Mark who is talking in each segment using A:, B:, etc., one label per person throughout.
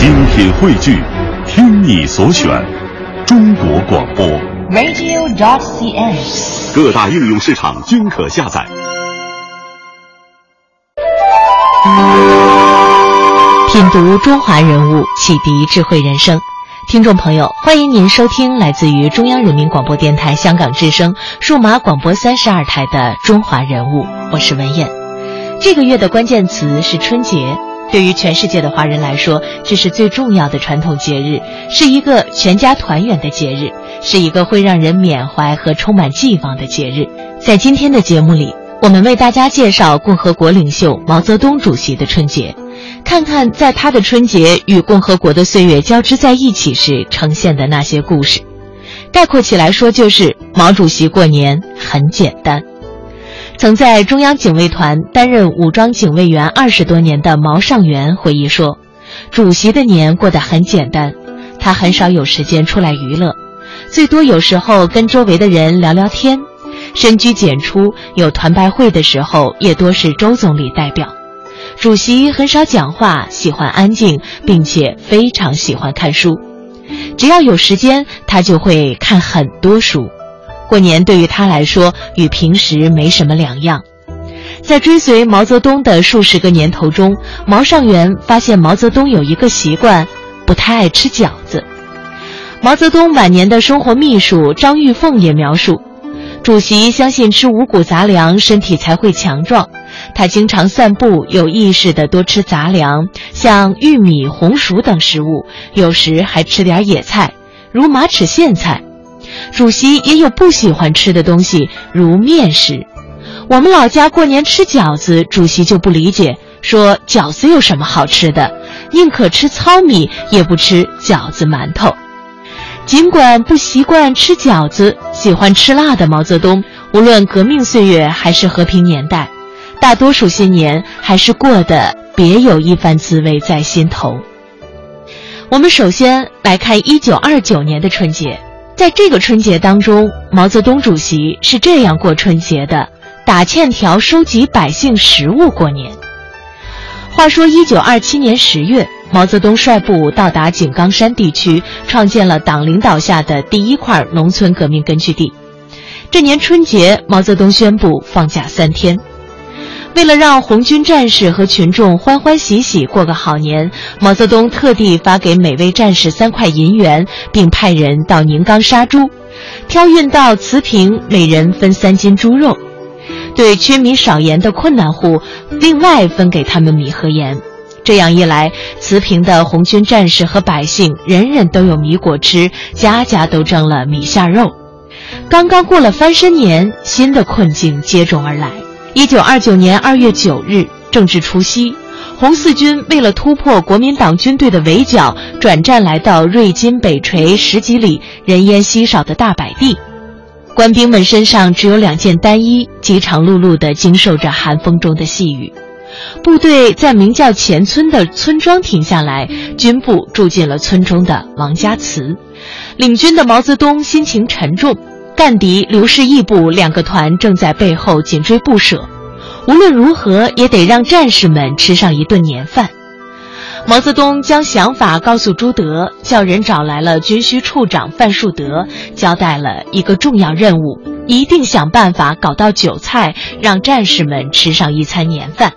A: 精品汇聚，听你所选，中国广播。
B: radio.dot.cn，。
A: 各大应用市场均可下载。
C: 品读中华人物，启迪智慧人生。听众朋友，欢迎您收听来自于中央人民广播电台香港之声数码广播三十二台的《中华人物》，我是文燕。这个月的关键词是春节。对于全世界的华人来说，这是最重要的传统节日，是一个全家团圆的节日，是一个会让人缅怀和充满寄望的节日。在今天的节目里，我们为大家介绍共和国领袖毛泽东主席的春节，看看在他的春节与共和国的岁月交织在一起时呈现的那些故事。概括起来说，就是毛主席过年很简单。曾在中央警卫团担任武装警卫员二十多年的毛尚元回忆说，主席的年过得很简单，他很少有时间出来娱乐，最多有时候跟周围的人聊聊天。深居简出，有团拜会的时候，也多是周总理代表。主席很少讲话，喜欢安静，并且非常喜欢看书。只要有时间，他就会看很多书。过年对于他来说与平时没什么两样。在追随毛泽东的数十个年头中，毛尚元发现毛泽东有一个习惯，不太爱吃饺子。毛泽东晚年的生活秘书张玉凤也描述，主席相信吃五谷杂粮身体才会强壮，他经常散步，有意识地多吃杂粮，像玉米、红薯等食物，有时还吃点野菜，如马齿苋菜。主席也有不喜欢吃的东西，如面食。我们老家过年吃饺子，主席就不理解，说饺子有什么好吃的，宁可吃糙米，也不吃饺子馒头。尽管不习惯吃饺子，喜欢吃辣的毛泽东，无论革命岁月还是和平年代，大多数新年还是过得别有一番滋味在心头。我们首先来看一九二九年的春节。在这个春节当中，毛泽东主席是这样过春节的：打欠条，收集百姓食物过年。话说，一九二七年十月，毛泽东率部到达井冈山地区，创建了党领导下的第一块农村革命根据地。这年春节，毛泽东宣布放假三天。为了让红军战士和群众欢欢喜喜过个好年，毛泽东特地发给每位战士三块银元，并派人到宁冈杀猪，挑运到慈平，每人分三斤猪肉。对缺米少盐的困难户，另外分给他们米和盐。这样一来，慈平的红军战士和百姓人人都有米果吃，家家都蒸了米线肉。刚刚过了翻身年，新的困境接踵而来。一九二九年二月九日，正值除夕，红四军为了突破国民党军队的围剿，转战来到瑞金北陲十几里人烟稀少的大柏地。官兵们身上只有两件单衣，饥肠辘辘地经受着寒风中的细雨。部队在名叫前村的村庄停下来，军部住进了村中的王家祠。领军的毛泽东心情沉重。干敌刘士义部两个团正在背后紧追不舍，无论如何也得让战士们吃上一顿年饭。毛泽东将想法告诉朱德，叫人找来了军需处长范树德，交代了一个重要任务：一定想办法搞到酒菜，让战士们吃上一餐年饭。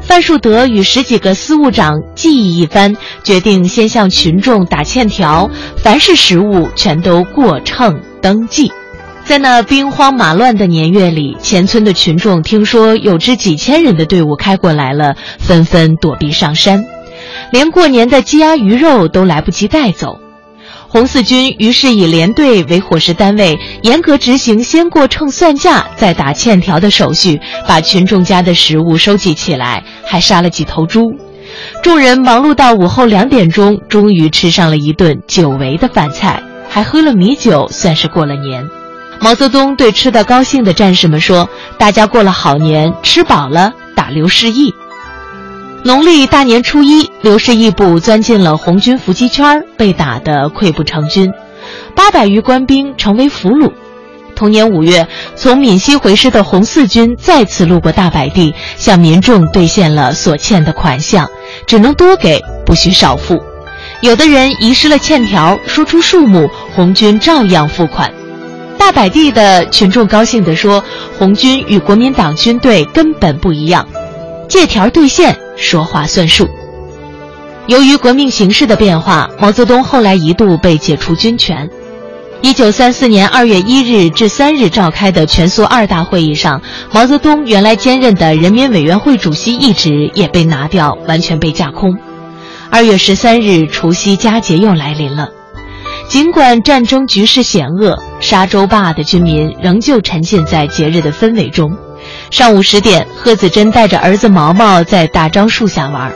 C: 范树德与十几个司务长计议一番，决定先向群众打欠条，凡是食物全都过秤登记。在那兵荒马乱的年月里，前村的群众听说有支几千人的队伍开过来了，纷纷躲避上山，连过年的鸡鸭鱼肉都来不及带走。红四军于是以连队为伙食单位，严格执行先过秤算价再打欠条的手续，把群众家的食物收集起来，还杀了几头猪。众人忙碌到午后两点钟，终于吃上了一顿久违的饭菜，还喝了米酒，算是过了年。毛泽东对吃得高兴的战士们说：“大家过了好年，吃饱了打刘士义。”农历大年初一，刘士义部钻进了红军伏击圈，被打得溃不成军，八百余官兵成为俘虏。同年五月，从闽西回师的红四军再次路过大柏地，向民众兑现了所欠的款项，只能多给，不许少付。有的人遗失了欠条，说出数目，红军照样付款。大摆地的群众高兴地说：“红军与国民党军队根本不一样，借条兑现，说话算数。”由于革命形势的变化，毛泽东后来一度被解除军权。一九三四年二月一日至三日召开的全苏二大会议上，毛泽东原来兼任的人民委员会主席一职也被拿掉，完全被架空。二月十三日，除夕佳节又来临了。尽管战争局势险恶，沙洲坝的居民仍旧沉浸在节日的氛围中。上午十点，贺子珍带着儿子毛毛在大樟树下玩。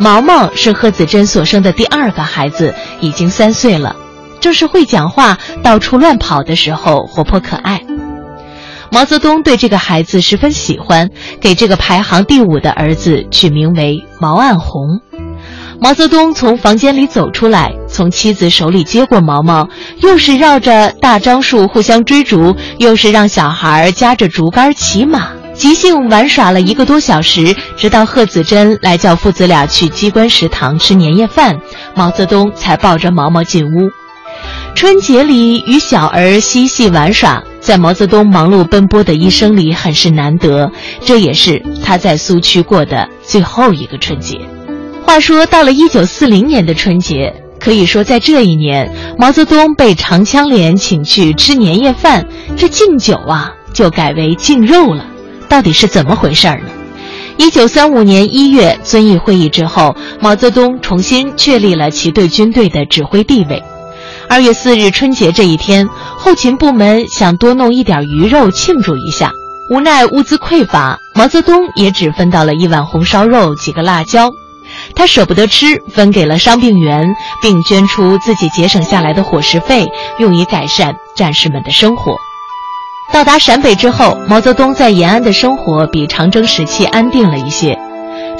C: 毛毛是贺子珍所生的第二个孩子，已经三岁了，正是会讲话、到处乱跑的时候，活泼可爱。毛泽东对这个孩子十分喜欢，给这个排行第五的儿子取名为毛岸红。毛泽东从房间里走出来，从妻子手里接过毛毛，又是绕着大樟树互相追逐，又是让小孩夹着竹竿骑马，即兴玩耍了一个多小时，直到贺子珍来叫父子俩去机关食堂吃年夜饭，毛泽东才抱着毛毛进屋。春节里与小儿嬉戏玩耍，在毛泽东忙碌奔波的一生里很是难得，这也是他在苏区过的最后一个春节。话说，到了一九四零年的春节，可以说在这一年，毛泽东被长枪连请去吃年夜饭，这敬酒啊就改为敬肉了。到底是怎么回事呢？一九三五年一月遵义会议之后，毛泽东重新确立了其对军队的指挥地位。二月四日春节这一天，后勤部门想多弄一点鱼肉庆祝一下，无奈物资匮乏，毛泽东也只分到了一碗红烧肉、几个辣椒。他舍不得吃，分给了伤病员，并捐出自己节省下来的伙食费，用以改善战士们的生活。到达陕北之后，毛泽东在延安的生活比长征时期安定了一些。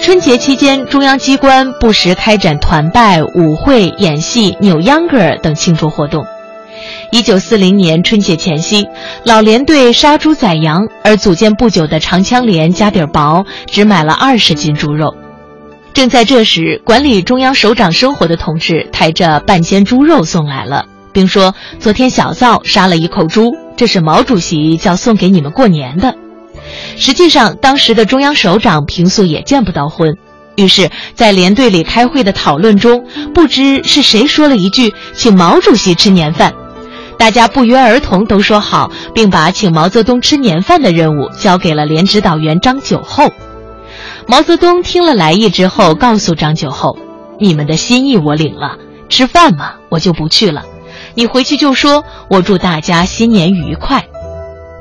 C: 春节期间，中央机关不时开展团拜、舞会、演戏、扭秧歌等庆祝活动。一九四零年春节前夕，老连队杀猪宰羊，而组建不久的长枪连家底薄，只买了二十斤猪肉。正在这时，管理中央首长生活的同志抬着半斤猪肉送来了，并说：“昨天小灶杀了一口猪，这是毛主席叫送给你们过年的。”实际上，当时的中央首长平素也见不到荤，于是，在连队里开会的讨论中，不知是谁说了一句：“请毛主席吃年饭。”大家不约而同都说好，并把请毛泽东吃年饭的任务交给了连指导员张九厚。毛泽东听了来意之后，告诉张九厚：“你们的心意我领了，吃饭嘛，我就不去了。你回去就说，我祝大家新年愉快。”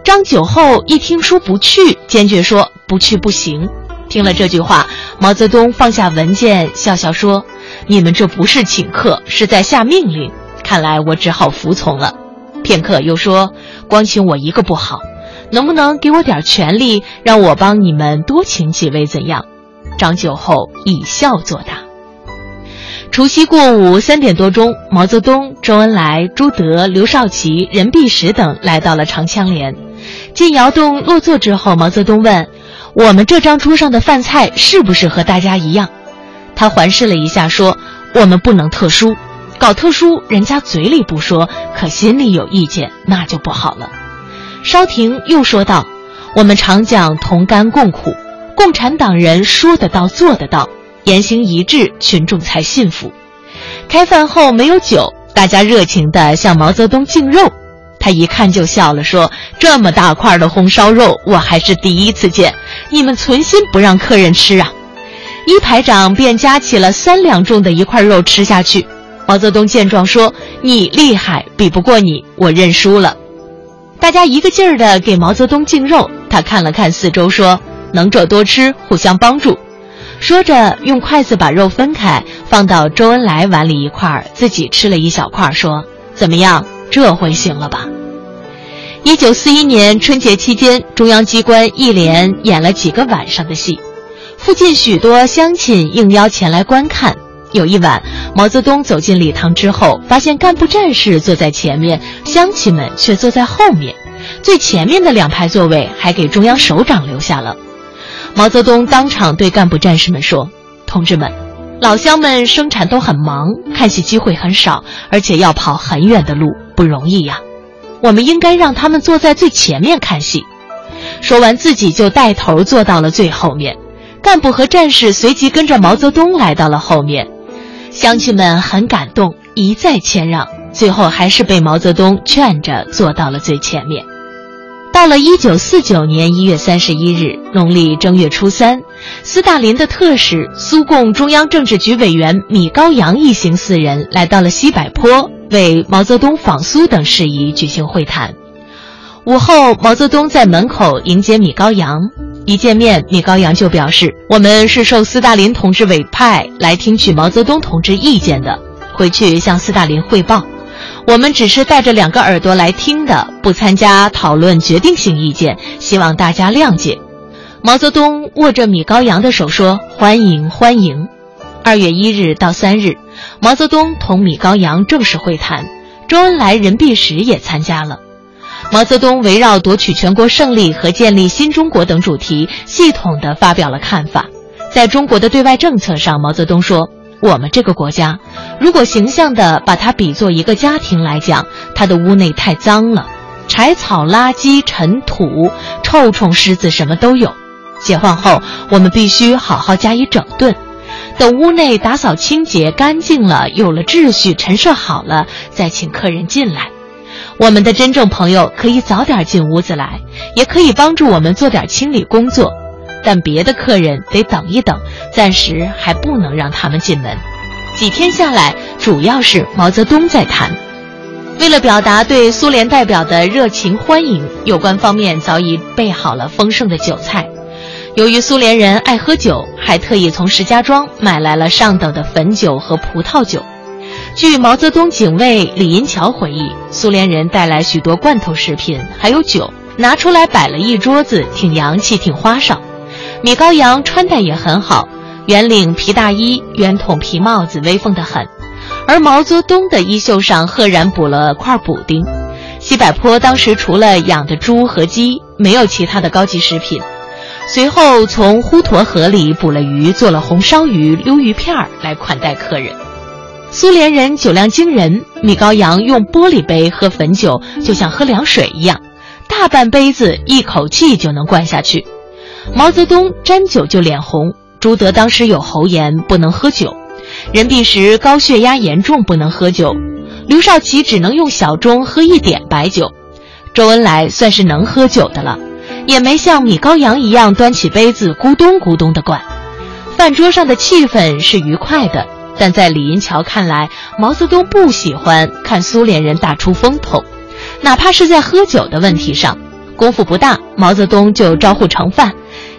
C: 张九厚一听说不去，坚决说：“不去不行。”听了这句话，毛泽东放下文件，笑笑说：“你们这不是请客，是在下命令。看来我只好服从了。”片刻又说：“光请我一个不好。”能不能给我点权利，让我帮你们多请几位？怎样？张九厚以笑作答。除夕过午三点多钟，毛泽东、周恩来、朱德、刘少奇、任弼时等来到了长枪连。进窑洞落座之后，毛泽东问：“我们这张桌上的饭菜是不是和大家一样？”他环视了一下，说：“我们不能特殊，搞特殊，人家嘴里不说，可心里有意见，那就不好了。”稍停，又说道：“我们常讲同甘共苦，共产党人说得到做得到，言行一致，群众才信服。开饭后没有酒，大家热情地向毛泽东敬肉，他一看就笑了，说：这么大块的红烧肉，我还是第一次见，你们存心不让客人吃啊！一排长便夹起了三两重的一块肉吃下去。毛泽东见状说：你厉害，比不过你，我认输了。”大家一个劲儿地给毛泽东敬肉，他看了看四周，说：“能者多吃，互相帮助。”说着，用筷子把肉分开，放到周恩来碗里一块儿，自己吃了一小块，说：“怎么样？这回行了吧？”一九四一年春节期间，中央机关一连演了几个晚上的戏，附近许多乡亲应邀前来观看。有一晚，毛泽东走进礼堂之后，发现干部战士坐在前面，乡亲们却坐在后面，最前面的两排座位还给中央首长留下了。毛泽东当场对干部战士们说：“同志们，老乡们生产都很忙，看戏机会很少，而且要跑很远的路，不容易呀。我们应该让他们坐在最前面看戏。说完，自己就带头坐到了最后面。干部和战士随即跟着毛泽东来到了后面。乡亲们很感动，一再谦让，最后还是被毛泽东劝着坐到了最前面。到了一九四九年一月三十一日，农历正月初三，斯大林的特使、苏共中央政治局委员米高扬一行四人来到了西柏坡，为毛泽东访苏等事宜举行会谈。午后，毛泽东在门口迎接米高扬。一见面，米高扬就表示：“我们是受斯大林同志委派来听取毛泽东同志意见的，回去向斯大林汇报。我们只是带着两个耳朵来听的，不参加讨论决定性意见，希望大家谅解。”毛泽东握着米高扬的手说：“欢迎，欢迎。”二月一日到三日，毛泽东同米高扬正式会谈，周恩来、任弼时也参加了。毛泽东围绕夺取全国胜利和建立新中国等主题，系统地发表了看法。在中国的对外政策上，毛泽东说：“我们这个国家，如果形象地把它比作一个家庭来讲，它的屋内太脏了，柴草、垃圾、尘土、臭虫、虱子什么都有。解放后，我们必须好好加以整顿，等屋内打扫清洁干净了，有了秩序，陈设好了，再请客人进来。”我们的真正朋友可以早点进屋子来，也可以帮助我们做点清理工作，但别的客人得等一等，暂时还不能让他们进门。几天下来，主要是毛泽东在谈。为了表达对苏联代表的热情欢迎，有关方面早已备好了丰盛的酒菜。由于苏联人爱喝酒，还特意从石家庄买来了上等的汾酒和葡萄酒。据毛泽东警卫李银桥回忆，苏联人带来许多罐头食品，还有酒，拿出来摆了一桌子，挺洋气，挺花哨。米高扬穿戴也很好，圆领皮大衣，圆筒皮帽子，威风得很。而毛泽东的衣袖上赫然补了块补丁。西柏坡当时除了养的猪和鸡，没有其他的高级食品。随后从滹沱河里捕了鱼，做了红烧鱼、溜鱼片儿来款待客人。苏联人酒量惊人，米高扬用玻璃杯喝汾酒，就像喝凉水一样，大半杯子一口气就能灌下去。毛泽东沾酒就脸红，朱德当时有喉炎，不能喝酒；任弼时高血压严重，不能喝酒；刘少奇只能用小盅喝一点白酒；周恩来算是能喝酒的了，也没像米高扬一样端起杯子咕咚咕咚的灌。饭桌上的气氛是愉快的。但在李银桥看来，毛泽东不喜欢看苏联人大出风头，哪怕是在喝酒的问题上，功夫不大，毛泽东就招呼盛饭，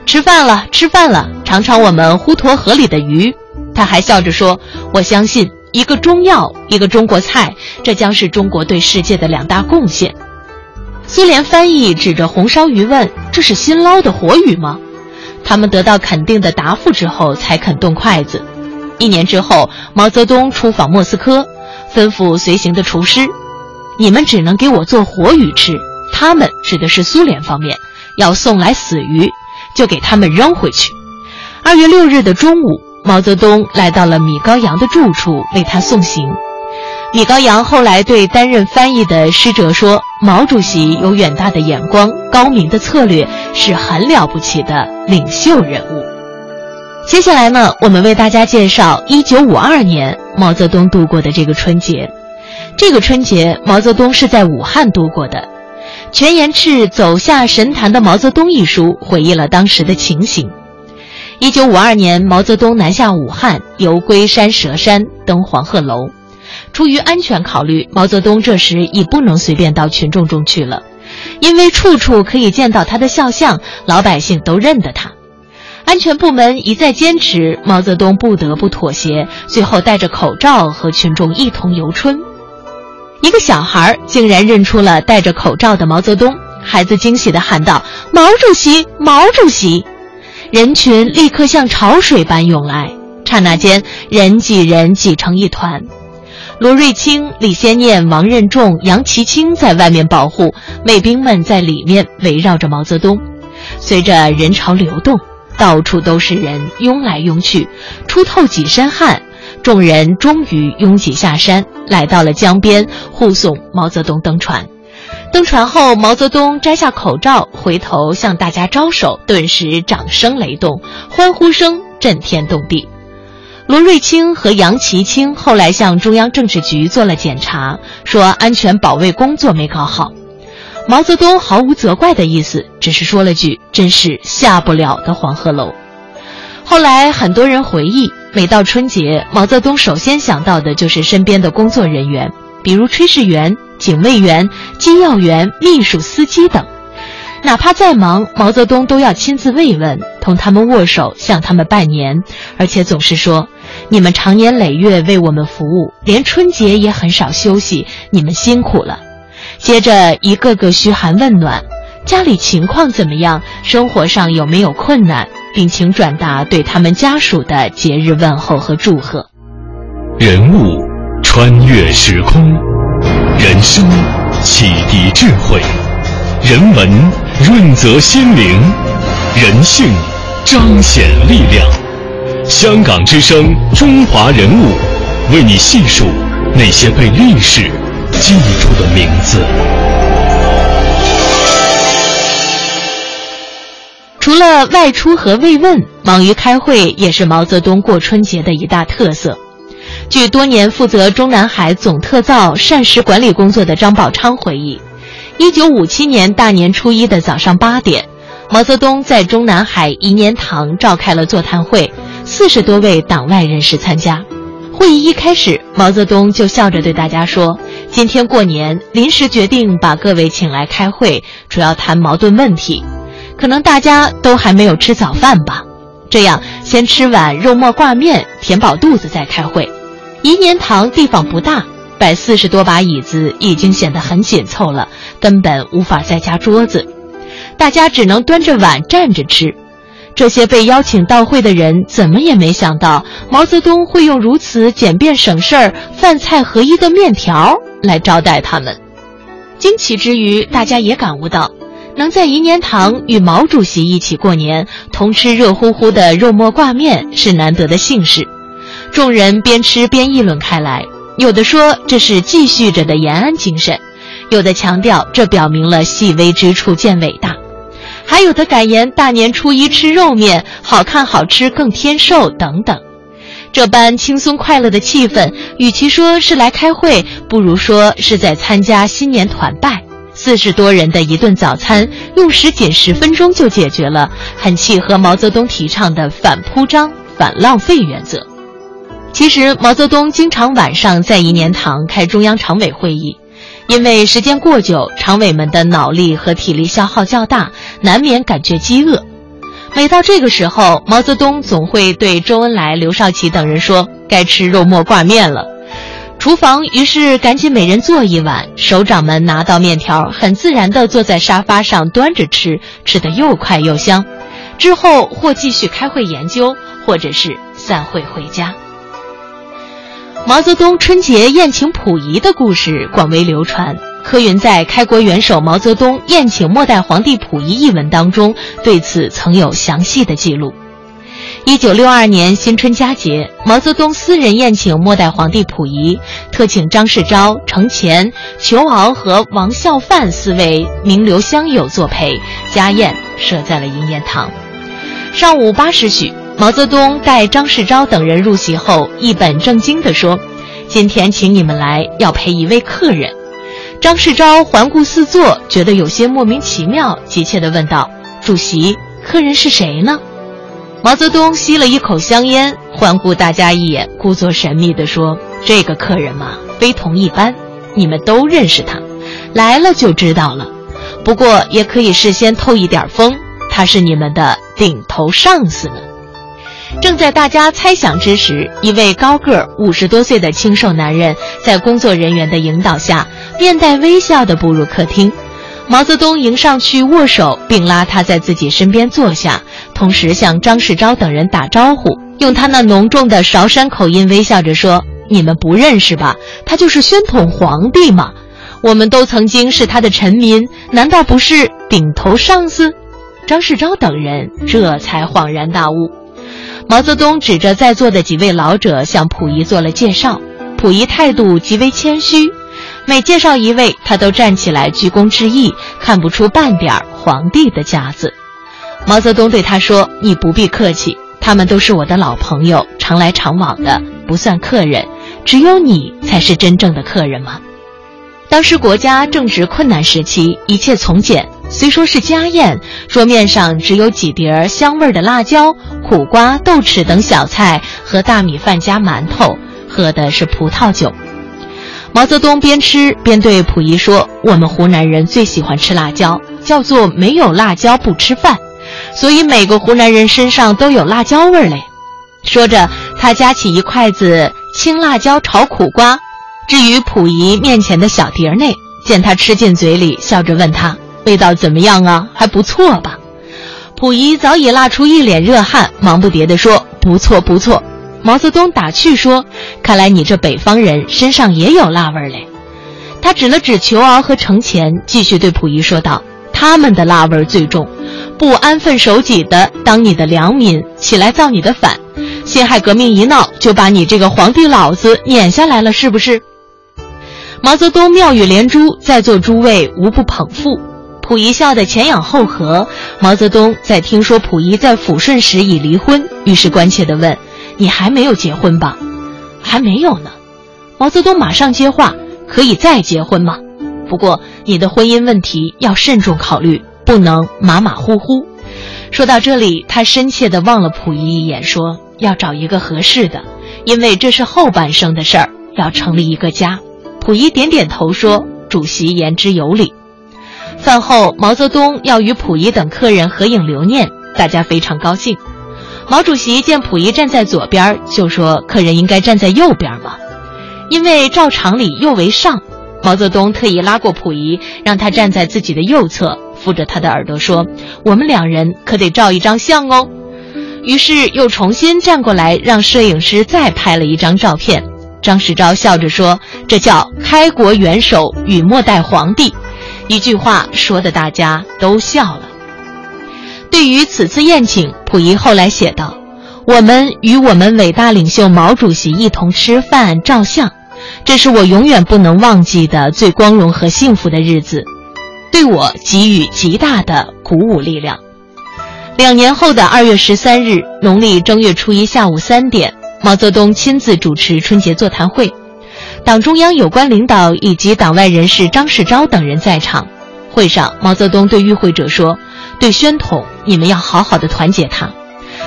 C: 吃饭了，吃饭了，尝尝我们滹沱河里的鱼。他还笑着说：“我相信，一个中药，一个中国菜，这将是中国对世界的两大贡献。”苏联翻译指着红烧鱼问：“这是新捞的活鱼吗？”他们得到肯定的答复之后，才肯动筷子。一年之后，毛泽东出访莫斯科，吩咐随行的厨师：“你们只能给我做活鱼吃。他们指的是苏联方面，要送来死鱼，就给他们扔回去。”二月六日的中午，毛泽东来到了米高扬的住处，为他送行。米高扬后来对担任翻译的师哲说：“毛主席有远大的眼光，高明的策略，是很了不起的领袖人物。”接下来呢，我们为大家介绍一九五二年毛泽东度过的这个春节。这个春节，毛泽东是在武汉度过的。全延赤走下神坛的毛泽东一书回忆了当时的情形。一九五二年，毛泽东南下武汉，游龟山、蛇山，登黄鹤楼。出于安全考虑，毛泽东这时已不能随便到群众中去了，因为处处可以见到他的肖像，老百姓都认得他。安全部门一再坚持，毛泽东不得不妥协，最后戴着口罩和群众一同游春。一个小孩竟然认出了戴着口罩的毛泽东，孩子惊喜地喊道：“毛主席，毛主席！”人群立刻像潮水般涌来，刹那间人挤人挤成一团。罗瑞卿、李先念、王任重、杨其清在外面保护，卫兵们在里面围绕着毛泽东。随着人潮流动。到处都是人，拥来拥去，出透几身汗。众人终于拥挤下山，来到了江边，护送毛泽东登船。登船后，毛泽东摘下口罩，回头向大家招手，顿时掌声雷动，欢呼声震天动地。罗瑞卿和杨奇清后来向中央政治局做了检查，说安全保卫工作没搞好。毛泽东毫无责怪的意思，只是说了句“真是下不了的黄鹤楼”。后来很多人回忆，每到春节，毛泽东首先想到的就是身边的工作人员，比如炊事员、警卫员、机要员、秘书、司机等。哪怕再忙，毛泽东都要亲自慰问，同他们握手，向他们拜年，而且总是说：“你们长年累月为我们服务，连春节也很少休息，你们辛苦了。”接着一个个嘘寒问暖，家里情况怎么样？生活上有没有困难？并请转达对他们家属的节日问候和祝贺。
A: 人物穿越时空，人生启迪智慧，人文润泽心灵，人性彰显力量。香港之声，中华人物，为你细数那些被历史记住的名字。
C: 除了外出和慰问，忙于开会也是毛泽东过春节的一大特色。据多年负责中南海总特造膳食管理工作的张宝昌回忆，一九五七年大年初一的早上八点，毛泽东在中南海颐年堂召开了座谈会，四十多位党外人士参加。会议一开始，毛泽东就笑着对大家说：“今天过年，临时决定把各位请来开会，主要谈矛盾问题。”可能大家都还没有吃早饭吧，这样先吃碗肉末挂面填饱肚子再开会。颐年堂地方不大，摆四十多把椅子已经显得很紧凑了，根本无法再加桌子，大家只能端着碗站着吃。这些被邀请到会的人怎么也没想到毛泽东会用如此简便省事儿、饭菜合一的面条来招待他们。惊奇之余，大家也感悟到。能在颐年堂与毛主席一起过年，同吃热乎乎的肉末挂面是难得的幸事。众人边吃边议论开来，有的说这是继续着的延安精神，有的强调这表明了细微之处见伟大，还有的感言大年初一吃肉面好看好吃更添寿等等。这般轻松快乐的气氛，与其说是来开会，不如说是在参加新年团拜。四十多人的一顿早餐，用时仅十分钟就解决了，很契合毛泽东提倡的反铺张、反浪费原则。其实，毛泽东经常晚上在颐年堂开中央常委会议，因为时间过久，常委们的脑力和体力消耗较大，难免感觉饥饿。每到这个时候，毛泽东总会对周恩来、刘少奇等人说：“该吃肉末挂面了。”厨房于是赶紧每人做一碗，首长们拿到面条，很自然地坐在沙发上端着吃，吃得又快又香。之后或继续开会研究，或者是散会回家。毛泽东春节宴请溥仪的故事广为流传，柯云在《开国元首毛泽东宴请末代皇帝溥仪》一文当中对此曾有详细的记录。一九六二年新春佳节，毛泽东私人宴请末代皇帝溥仪，特请张世钊、程潜、裘敖和王孝范四位名流乡友作陪，家宴设在了颐年堂。上午八时许，毛泽东带张世钊等人入席后，一本正经地说：“今天请你们来，要陪一位客人。”张世钊环顾四座，觉得有些莫名其妙，急切地问道：“主席，客人是谁呢？”毛泽东吸了一口香烟，环顾大家一眼，故作神秘地说：“这个客人嘛，非同一般，你们都认识他，来了就知道了。不过也可以事先透一点风，他是你们的顶头上司呢。”正在大家猜想之时，一位高个五十多岁的清瘦男人，在工作人员的引导下，面带微笑地步入客厅。毛泽东迎上去握手，并拉他在自己身边坐下，同时向张世钊等人打招呼，用他那浓重的韶山口音微笑着说：“你们不认识吧？他就是宣统皇帝嘛！我们都曾经是他的臣民，难道不是顶头上司？”张世钊等人这才恍然大悟。毛泽东指着在座的几位老者向溥仪做了介绍，溥仪态度极为谦虚，每介绍一位，他都站起来鞠躬致意，看不出半点皇帝的架子。毛泽东对他说：“你不必客气，他们都是我的老朋友，常来常往的，不算客人。只有你才是真正的客人嘛。”当时国家正值困难时期，一切从简。虽说是家宴，桌面上只有几碟儿香味的辣椒、苦瓜、豆豉等小菜和大米饭加馒头，喝的是葡萄酒。毛泽东边吃边对溥仪说：“我们湖南人最喜欢吃辣椒，叫做没有辣椒不吃饭，所以每个湖南人身上都有辣椒味儿嘞。”说着，他夹起一筷子青辣椒炒苦瓜。置于溥仪面前的小碟内，见他吃进嘴里，笑着问他。味道怎么样啊？还不错吧？溥仪早已辣出一脸热汗，忙不迭地说：“不错，不错。”毛泽东打趣说：“看来你这北方人身上也有辣味嘞。”他指了指裘敖和程潜，继续对溥仪说道：“他们的辣味最重，不安分守己的当你的良民，起来造你的反，辛亥革命一闹，就把你这个皇帝老子撵下来了，是不是？”毛泽东妙语连珠，在座诸位无不捧腹。溥仪笑得前仰后合。毛泽东在听说溥仪在抚顺时已离婚，于是关切地问：“你还没有结婚吧？”“还没有呢。”毛泽东马上接话：“可以再结婚吗？不过你的婚姻问题要慎重考虑，不能马马虎虎。”说到这里，他深切地望了溥仪一眼，说：“要找一个合适的，因为这是后半生的事儿，要成立一个家。”溥仪点点头说：“主席言之有理。”饭后，毛泽东要与溥仪等客人合影留念，大家非常高兴。毛主席见溥仪站在左边，就说：“客人应该站在右边嘛，因为照常理右为上。”毛泽东特意拉过溥仪，让他站在自己的右侧，扶着他的耳朵说：“我们两人可得照一张相哦。”于是又重新站过来，让摄影师再拍了一张照片。张世钊笑着说：“这叫开国元首与末代皇帝。”一句话说的大家都笑了。对于此次宴请，溥仪后来写道：“我们与我们伟大领袖毛主席一同吃饭照相，这是我永远不能忘记的最光荣和幸福的日子，对我给予极大的鼓舞力量。”两年后的二月十三日，农历正月初一下午三点，毛泽东亲自主持春节座谈会。党中央有关领导以及党外人士张世钊等人在场。会上，毛泽东对与会者说：“对宣统，你们要好好的团结他。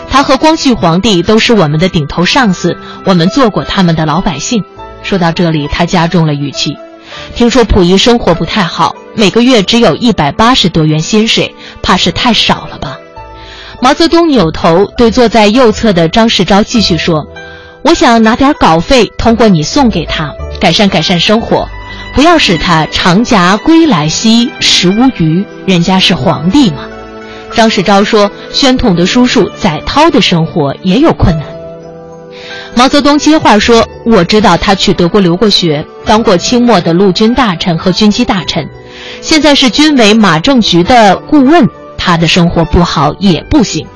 C: 他和光绪皇帝都是我们的顶头上司，我们做过他们的老百姓。”说到这里，他加重了语气：“听说溥仪生活不太好，每个月只有一百八十多元薪水，怕是太少了吧？”毛泽东扭头对坐在右侧的张世钊继续说：“我想拿点稿费，通过你送给他。”改善改善生活，不要使他长夹归来兮，食无余。人家是皇帝嘛。张世钊说：“宣统的叔叔载涛的生活也有困难。”毛泽东接话说：“我知道他去德国留过学，当过清末的陆军大臣和军机大臣，现在是军委马政局的顾问。他的生活不好也不行。”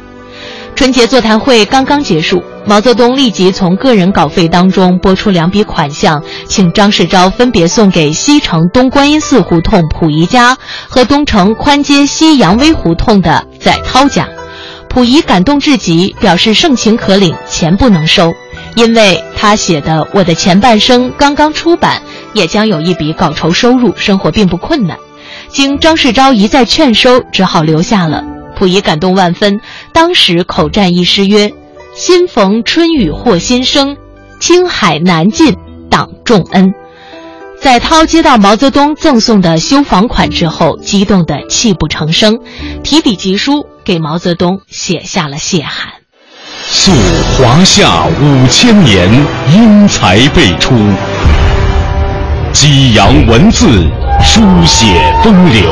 C: 春节座谈会刚刚结束，毛泽东立即从个人稿费当中拨出两笔款项，请张世钊分别送给西城东观音寺胡同溥仪家和东城宽街西杨威胡同的载涛家。溥仪感动至极，表示盛情可领，钱不能收，因为他写的《我的前半生》刚刚出版，也将有一笔稿酬收入，生活并不困难。经张世钊一再劝收，只好留下了。溥仪感动万分，当时口占一诗曰：“新逢春雨获新生，青海难尽党重恩。”载涛接到毛泽东赠送的修房款之后，激动得泣不成声，提笔疾书给毛泽东写下了谢函：“
A: 溯华夏五千年，英才辈出；激扬文字，书写风流。”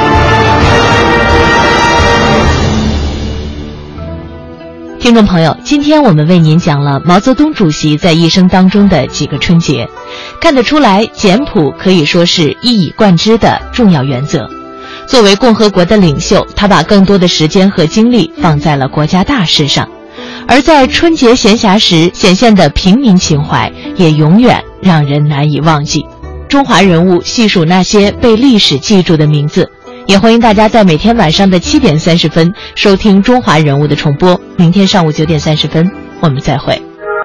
C: 听众朋友，今天我们为您讲了毛泽东主席在一生当中的几个春节，看得出来，简朴可以说是一以贯之的重要原则。作为共和国的领袖，他把更多的时间和精力放在了国家大事上，而在春节闲暇时显现的平民情怀，也永远让人难以忘记。中华人物细数那些被历史记住的名字，也欢迎大家在每天晚上的七点三十分收听《中华人物》的重播。明天上午九点三十分，我们再会。